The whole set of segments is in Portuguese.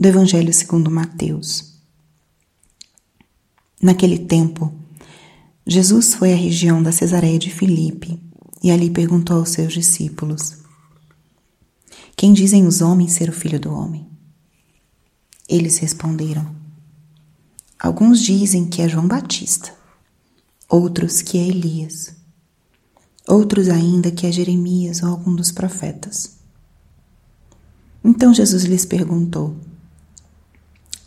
do Evangelho segundo Mateus. Naquele tempo, Jesus foi à região da Cesareia de Filipe e ali perguntou aos seus discípulos: Quem dizem os homens ser o filho do homem? Eles responderam: Alguns dizem que é João Batista, outros que é Elias, outros ainda que é Jeremias ou algum dos profetas. Então Jesus lhes perguntou: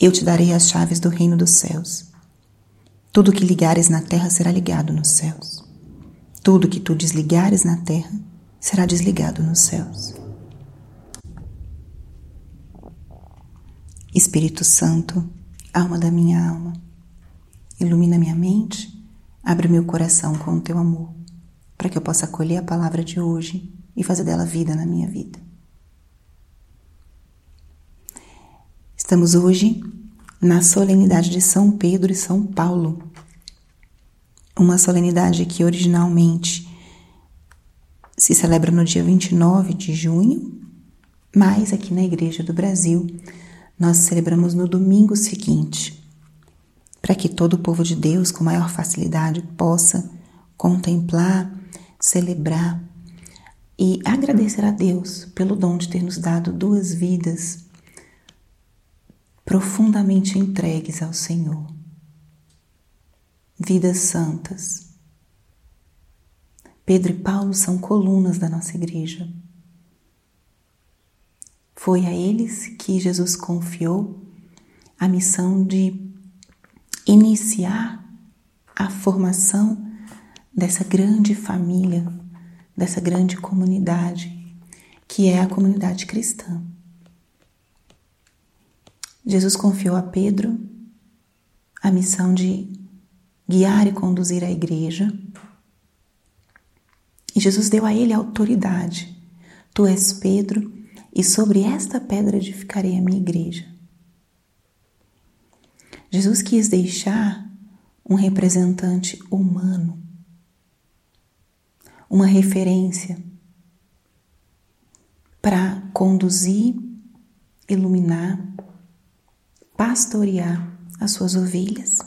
Eu te darei as chaves do reino dos céus. Tudo que ligares na terra será ligado nos céus. Tudo que tu desligares na terra será desligado nos céus. Espírito Santo, alma da minha alma, ilumina minha mente, abre meu coração com o teu amor, para que eu possa acolher a palavra de hoje e fazer dela vida na minha vida. Estamos hoje na solenidade de São Pedro e São Paulo, uma solenidade que originalmente se celebra no dia 29 de junho, mas aqui na Igreja do Brasil nós celebramos no domingo seguinte, para que todo o povo de Deus, com maior facilidade, possa contemplar, celebrar e agradecer a Deus pelo dom de ter nos dado duas vidas profundamente entregues ao Senhor. Vidas santas. Pedro e Paulo são colunas da nossa igreja. Foi a eles que Jesus confiou a missão de iniciar a formação dessa grande família, dessa grande comunidade, que é a comunidade cristã. Jesus confiou a Pedro a missão de guiar e conduzir a igreja. E Jesus deu a ele a autoridade. Tu és Pedro, e sobre esta pedra edificarei a minha igreja. Jesus quis deixar um representante humano, uma referência para conduzir, iluminar, pastorear as suas ovelhas.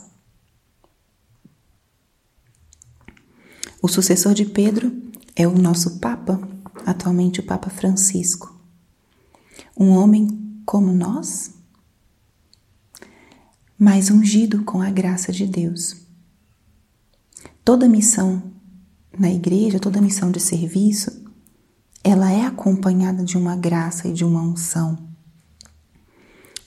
O sucessor de Pedro é o nosso Papa, atualmente o Papa Francisco um homem como nós, mas ungido com a graça de Deus. Toda missão na igreja, toda missão de serviço, ela é acompanhada de uma graça e de uma unção.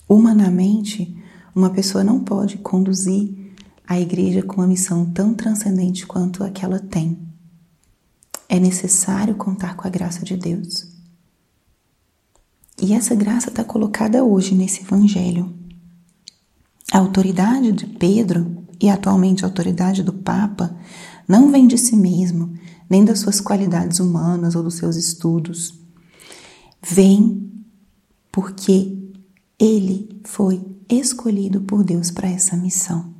Humanamente, uma pessoa não pode conduzir a igreja com uma missão tão transcendente quanto a que ela tem. É necessário contar com a graça de Deus. E essa graça está colocada hoje nesse Evangelho. A autoridade de Pedro e atualmente a autoridade do Papa não vem de si mesmo, nem das suas qualidades humanas ou dos seus estudos. Vem porque ele foi escolhido por Deus para essa missão.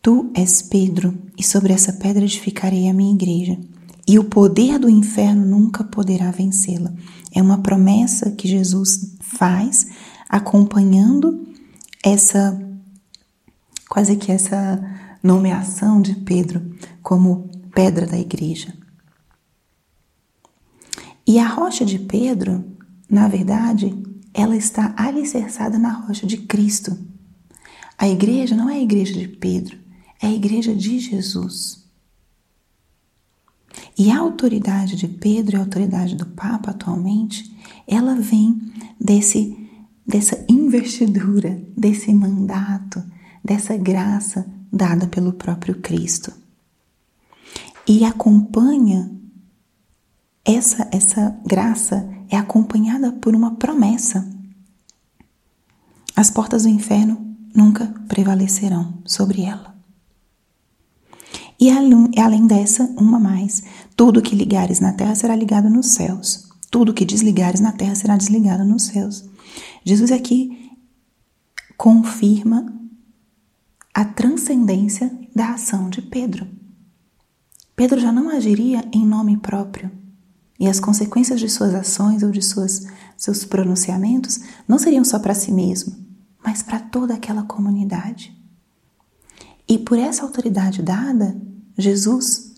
Tu és Pedro, e sobre essa pedra edificarei a minha igreja e o poder do inferno nunca poderá vencê-la. É uma promessa que Jesus faz acompanhando essa quase que essa nomeação de Pedro como pedra da igreja. E a rocha de Pedro, na verdade, ela está alicerçada na rocha de Cristo. A igreja não é a igreja de Pedro, é a igreja de Jesus. E a autoridade de Pedro e a autoridade do Papa atualmente, ela vem desse dessa investidura, desse mandato, dessa graça dada pelo próprio Cristo. E acompanha essa essa graça é acompanhada por uma promessa. As portas do inferno nunca prevalecerão sobre ela. E além dessa, uma mais: tudo que ligares na terra será ligado nos céus, tudo que desligares na terra será desligado nos céus. Jesus aqui confirma a transcendência da ação de Pedro. Pedro já não agiria em nome próprio, e as consequências de suas ações ou de suas, seus pronunciamentos não seriam só para si mesmo, mas para toda aquela comunidade. E por essa autoridade dada, Jesus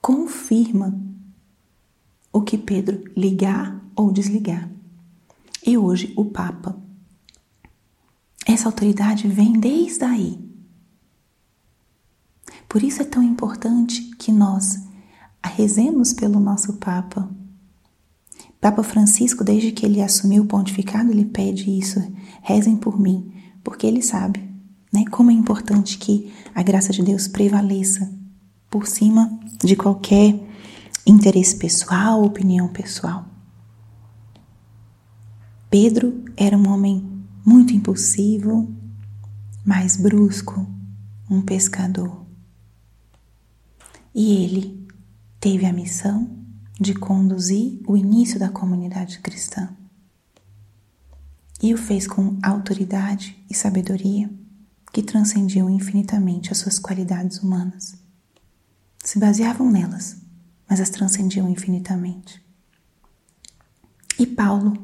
confirma o que Pedro ligar ou desligar. E hoje o Papa. Essa autoridade vem desde aí. Por isso é tão importante que nós rezemos pelo nosso Papa. Papa Francisco, desde que ele assumiu o pontificado, ele pede isso: rezem por mim, porque ele sabe né? Como é importante que a graça de Deus prevaleça por cima de qualquer interesse pessoal, opinião pessoal. Pedro era um homem muito impulsivo, mais brusco, um pescador. E ele teve a missão de conduzir o início da comunidade cristã. E o fez com autoridade e sabedoria que transcendiam infinitamente as suas qualidades humanas. Se baseavam nelas, mas as transcendiam infinitamente. E Paulo,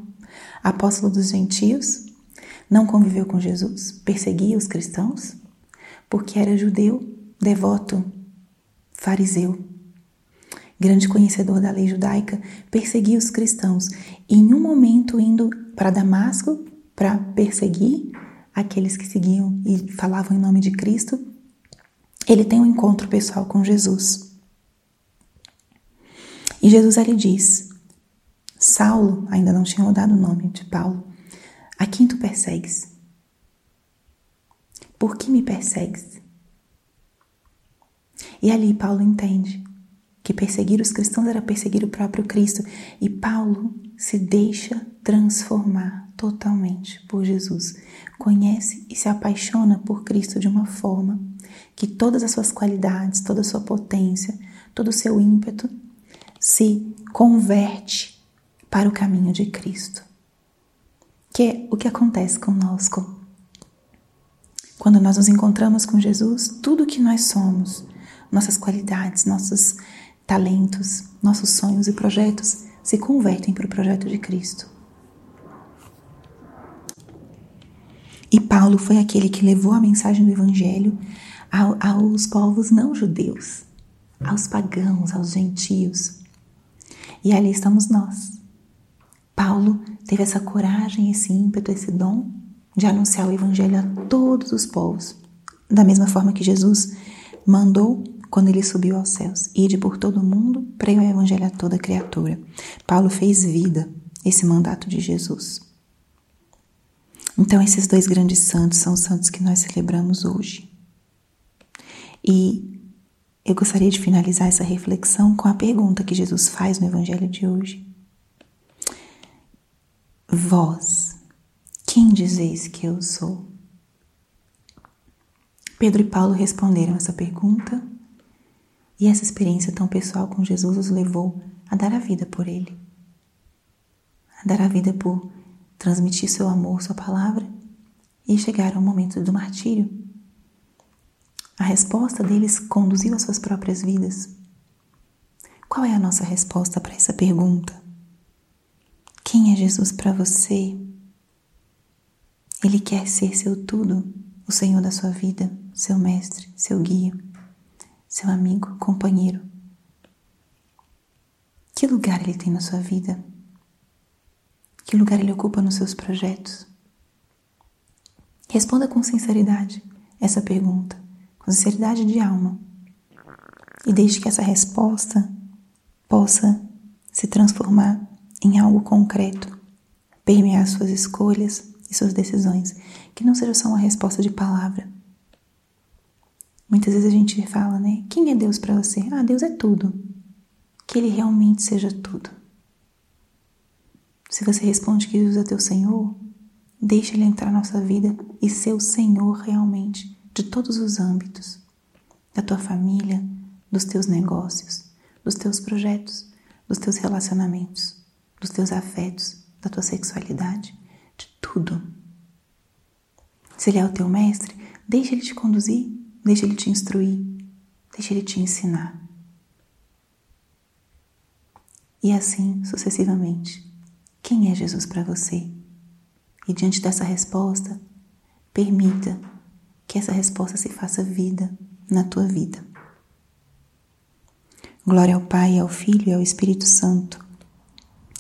apóstolo dos gentios, não conviveu com Jesus, perseguia os cristãos, porque era judeu, devoto, fariseu. Grande conhecedor da lei judaica, perseguia os cristãos em um momento, indo para Damasco para perseguir aqueles que seguiam e falavam em nome de Cristo, ele tem um encontro pessoal com Jesus. E Jesus ali diz: Saulo, ainda não tinha mudado o nome de Paulo, a quem tu persegues? Por que me persegues? E ali Paulo entende que perseguir os cristãos era perseguir o próprio Cristo. E Paulo se deixa transformar totalmente por Jesus. Conhece e se apaixona por Cristo de uma forma que todas as suas qualidades, toda a sua potência, todo o seu ímpeto se converte para o caminho de Cristo. Que é o que acontece conosco. Quando nós nos encontramos com Jesus, tudo que nós somos, nossas qualidades, nossos talentos, nossos sonhos e projetos se convertem para o projeto de Cristo. E Paulo foi aquele que levou a mensagem do Evangelho aos povos não judeus, aos pagãos, aos gentios. E ali estamos nós. Paulo teve essa coragem, esse ímpeto, esse dom de anunciar o Evangelho a todos os povos, da mesma forma que Jesus mandou quando ele subiu aos céus. Ide por todo o mundo, pregue o evangelho a toda criatura. Paulo fez vida esse mandato de Jesus. Então, esses dois grandes santos são os santos que nós celebramos hoje. E eu gostaria de finalizar essa reflexão com a pergunta que Jesus faz no evangelho de hoje. Vós, quem dizeis que eu sou? Pedro e Paulo responderam essa pergunta e essa experiência tão pessoal com Jesus os levou a dar a vida por Ele, a dar a vida por transmitir seu amor, sua palavra e chegar ao momento do martírio. A resposta deles conduziu às suas próprias vidas. Qual é a nossa resposta para essa pergunta? Quem é Jesus para você? Ele quer ser seu tudo, o Senhor da sua vida, seu mestre, seu guia seu amigo, companheiro. Que lugar ele tem na sua vida? Que lugar ele ocupa nos seus projetos? Responda com sinceridade essa pergunta, com sinceridade de alma. E deixe que essa resposta possa se transformar em algo concreto, permear suas escolhas e suas decisões, que não seja só uma resposta de palavra, Muitas vezes a gente fala, né? Quem é Deus para você? Ah, Deus é tudo. Que Ele realmente seja tudo. Se você responde que Jesus é teu Senhor, deixa Ele entrar na nossa vida e ser o Senhor realmente de todos os âmbitos da tua família, dos teus negócios, dos teus projetos, dos teus relacionamentos, dos teus afetos, da tua sexualidade, de tudo. Se Ele é o teu mestre, deixa Ele te conduzir, deixa Ele te instruir, deixa Ele te ensinar. E assim sucessivamente. Quem é Jesus para você? E diante dessa resposta, permita que essa resposta se faça vida na tua vida. Glória ao Pai, ao Filho e ao Espírito Santo,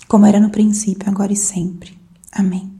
como era no princípio, agora e sempre. Amém.